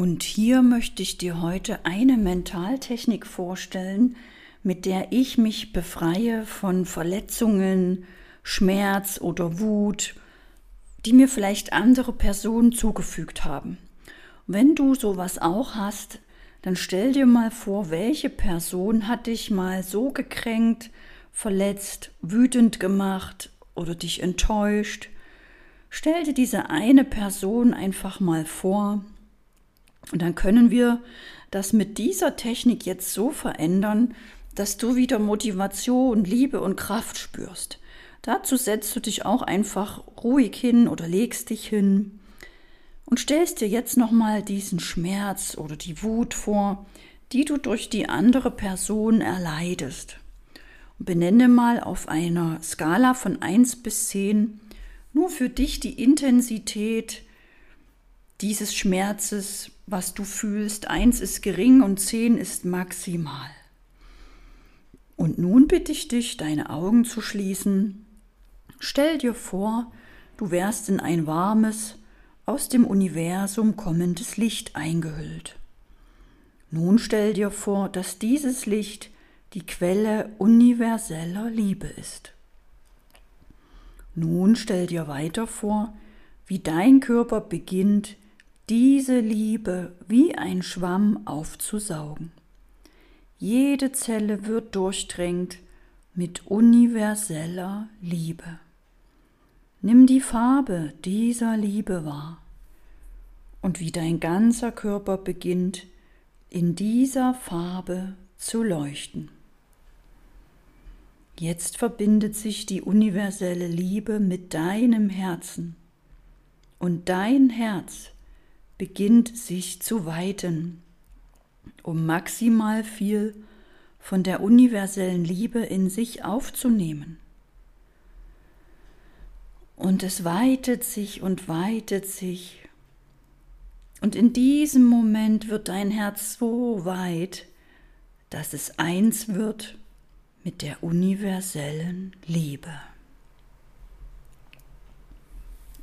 Und hier möchte ich dir heute eine Mentaltechnik vorstellen, mit der ich mich befreie von Verletzungen, Schmerz oder Wut, die mir vielleicht andere Personen zugefügt haben. Wenn du sowas auch hast, dann stell dir mal vor, welche Person hat dich mal so gekränkt, verletzt, wütend gemacht oder dich enttäuscht. Stell dir diese eine Person einfach mal vor und dann können wir das mit dieser Technik jetzt so verändern, dass du wieder Motivation, Liebe und Kraft spürst. Dazu setzt du dich auch einfach ruhig hin oder legst dich hin und stellst dir jetzt nochmal diesen Schmerz oder die Wut vor, die du durch die andere Person erleidest. Und benenne mal auf einer Skala von 1 bis 10 nur für dich die Intensität dieses Schmerzes, was du fühlst. 1 ist gering und 10 ist maximal. Und nun bitte ich dich, deine Augen zu schließen. Stell dir vor, du wärst in ein warmes, aus dem Universum kommendes Licht eingehüllt. Nun stell dir vor, dass dieses Licht die Quelle universeller Liebe ist. Nun stell dir weiter vor, wie dein Körper beginnt, diese Liebe wie ein Schwamm aufzusaugen. Jede Zelle wird durchdrängt mit universeller Liebe. Nimm die Farbe dieser Liebe wahr und wie dein ganzer Körper beginnt in dieser Farbe zu leuchten. Jetzt verbindet sich die universelle Liebe mit deinem Herzen und dein Herz beginnt sich zu weiten um maximal viel von der universellen Liebe in sich aufzunehmen. Und es weitet sich und weitet sich. Und in diesem Moment wird dein Herz so weit, dass es eins wird mit der universellen Liebe.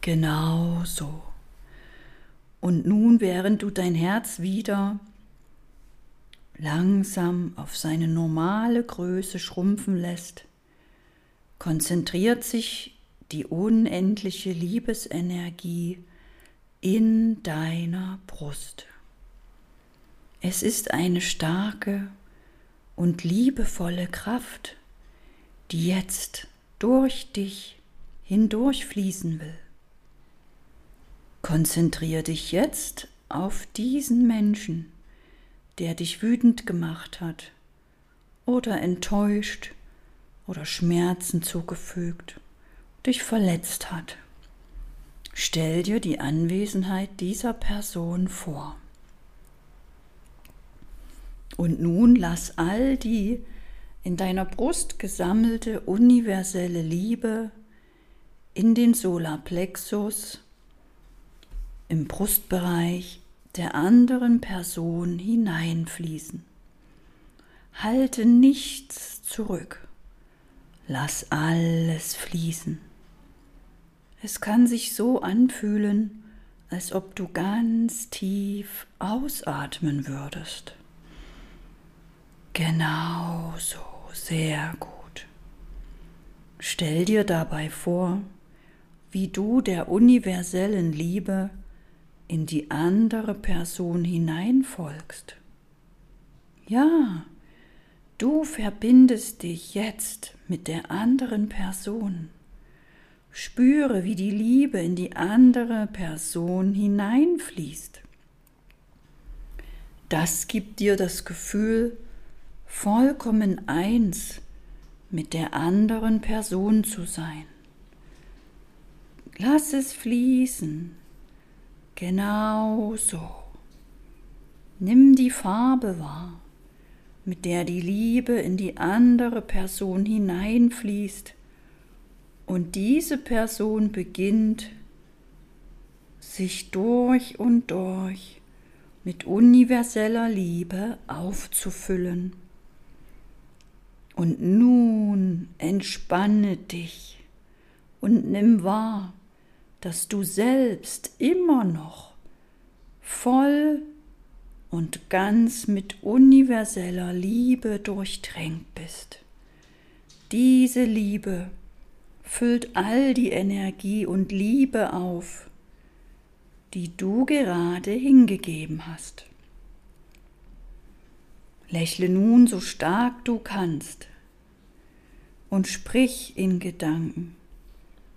Genau so. Und nun, während du dein Herz wieder langsam auf seine normale Größe schrumpfen lässt, konzentriert sich die unendliche Liebesenergie in deiner Brust. Es ist eine starke und liebevolle Kraft, die jetzt durch dich hindurchfließen will. Konzentriere dich jetzt auf diesen Menschen, der dich wütend gemacht hat oder enttäuscht oder Schmerzen zugefügt, dich verletzt hat. Stell dir die Anwesenheit dieser Person vor. Und nun lass all die in deiner Brust gesammelte universelle Liebe in den Solarplexus im Brustbereich der anderen Person hineinfließen. Halte nichts zurück. Lass alles fließen. Es kann sich so anfühlen, als ob du ganz tief ausatmen würdest. Genau so, sehr gut. Stell dir dabei vor, wie du der universellen Liebe in die andere Person hineinfolgst. Ja, du verbindest dich jetzt mit der anderen Person. Spüre, wie die Liebe in die andere Person hineinfließt. Das gibt dir das Gefühl, vollkommen eins mit der anderen Person zu sein. Lass es fließen, Genau so. Nimm die Farbe wahr, mit der die Liebe in die andere Person hineinfließt und diese Person beginnt sich durch und durch mit universeller Liebe aufzufüllen. Und nun entspanne dich und nimm wahr, dass du selbst immer noch voll und ganz mit universeller Liebe durchtränkt bist. Diese Liebe füllt all die Energie und Liebe auf, die du gerade hingegeben hast. Lächle nun so stark du kannst und sprich in Gedanken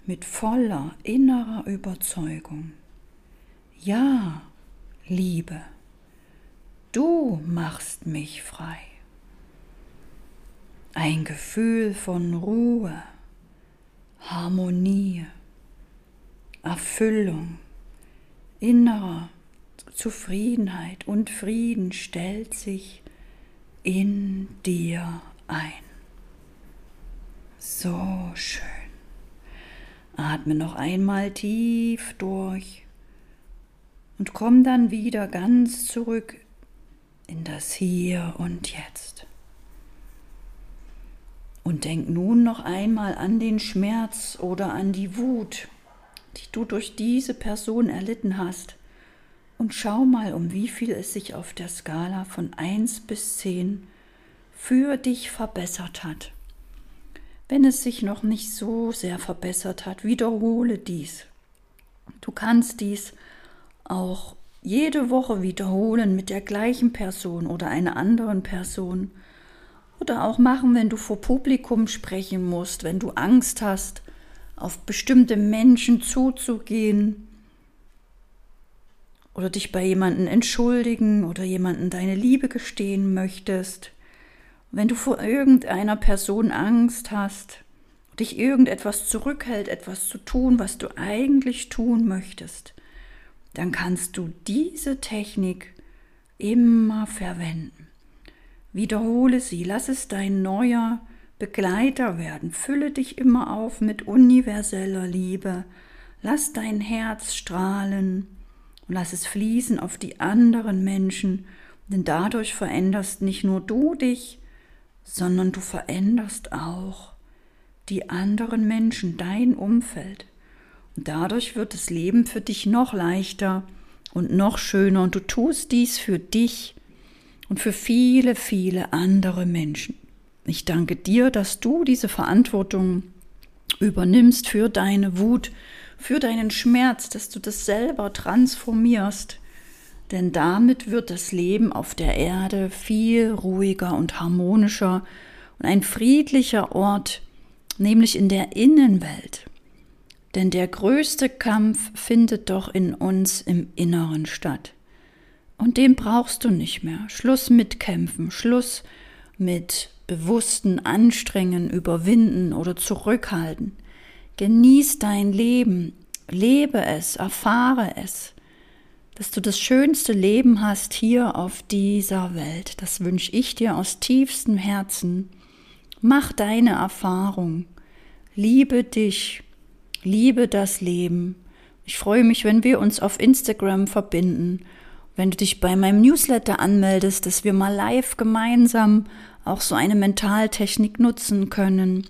mit voller innerer Überzeugung. Ja, Liebe, du machst mich frei. Ein Gefühl von Ruhe, Harmonie, Erfüllung, innerer Zufriedenheit und Frieden stellt sich in dir ein. So schön. Atme noch einmal tief durch und komm dann wieder ganz zurück in das Hier und Jetzt. Und denk nun noch einmal an den Schmerz oder an die Wut, die du durch diese Person erlitten hast. Und schau mal, um wie viel es sich auf der Skala von 1 bis 10 für dich verbessert hat. Wenn es sich noch nicht so sehr verbessert hat, wiederhole dies. Du kannst dies auch jede Woche wiederholen mit der gleichen Person oder einer anderen Person. Oder auch machen, wenn du vor Publikum sprechen musst, wenn du Angst hast, auf bestimmte Menschen zuzugehen. Oder dich bei jemandem entschuldigen oder jemandem deine Liebe gestehen möchtest. Wenn du vor irgendeiner Person Angst hast, dich irgendetwas zurückhält, etwas zu tun, was du eigentlich tun möchtest, dann kannst du diese Technik immer verwenden. Wiederhole sie, lass es dein neuer Begleiter werden. Fülle dich immer auf mit universeller Liebe. Lass dein Herz strahlen und lass es fließen auf die anderen Menschen, denn dadurch veränderst nicht nur du dich, sondern du veränderst auch die anderen Menschen, dein Umfeld. Und dadurch wird das Leben für dich noch leichter und noch schöner und du tust dies für dich und für viele, viele andere Menschen. Ich danke dir, dass du diese Verantwortung übernimmst für deine Wut, für deinen Schmerz, dass du das selber transformierst. Denn damit wird das Leben auf der Erde viel ruhiger und harmonischer und ein friedlicher Ort, nämlich in der Innenwelt. Denn der größte Kampf findet doch in uns im Inneren statt. Und den brauchst du nicht mehr. Schluss mit Kämpfen, Schluss mit bewussten Anstrengen, Überwinden oder Zurückhalten. Genieß dein Leben, lebe es, erfahre es, dass du das schönste Leben hast hier auf dieser Welt. Das wünsche ich dir aus tiefstem Herzen. Mach deine Erfahrung, liebe dich, liebe das Leben. Ich freue mich, wenn wir uns auf Instagram verbinden, wenn du dich bei meinem Newsletter anmeldest, dass wir mal live gemeinsam auch so eine Mentaltechnik nutzen können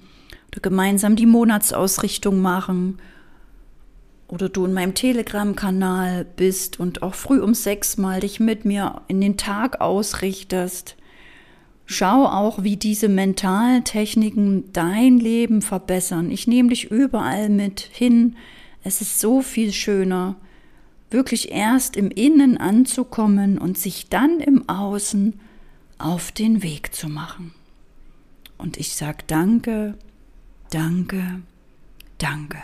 oder gemeinsam die Monatsausrichtung machen oder du in meinem Telegram-Kanal bist und auch früh um sechs mal dich mit mir in den Tag ausrichtest. Schau auch, wie diese mentalen Techniken dein Leben verbessern. Ich nehme dich überall mit hin. Es ist so viel schöner, wirklich erst im Innen anzukommen und sich dann im Außen auf den Weg zu machen. Und ich sage danke, danke, danke.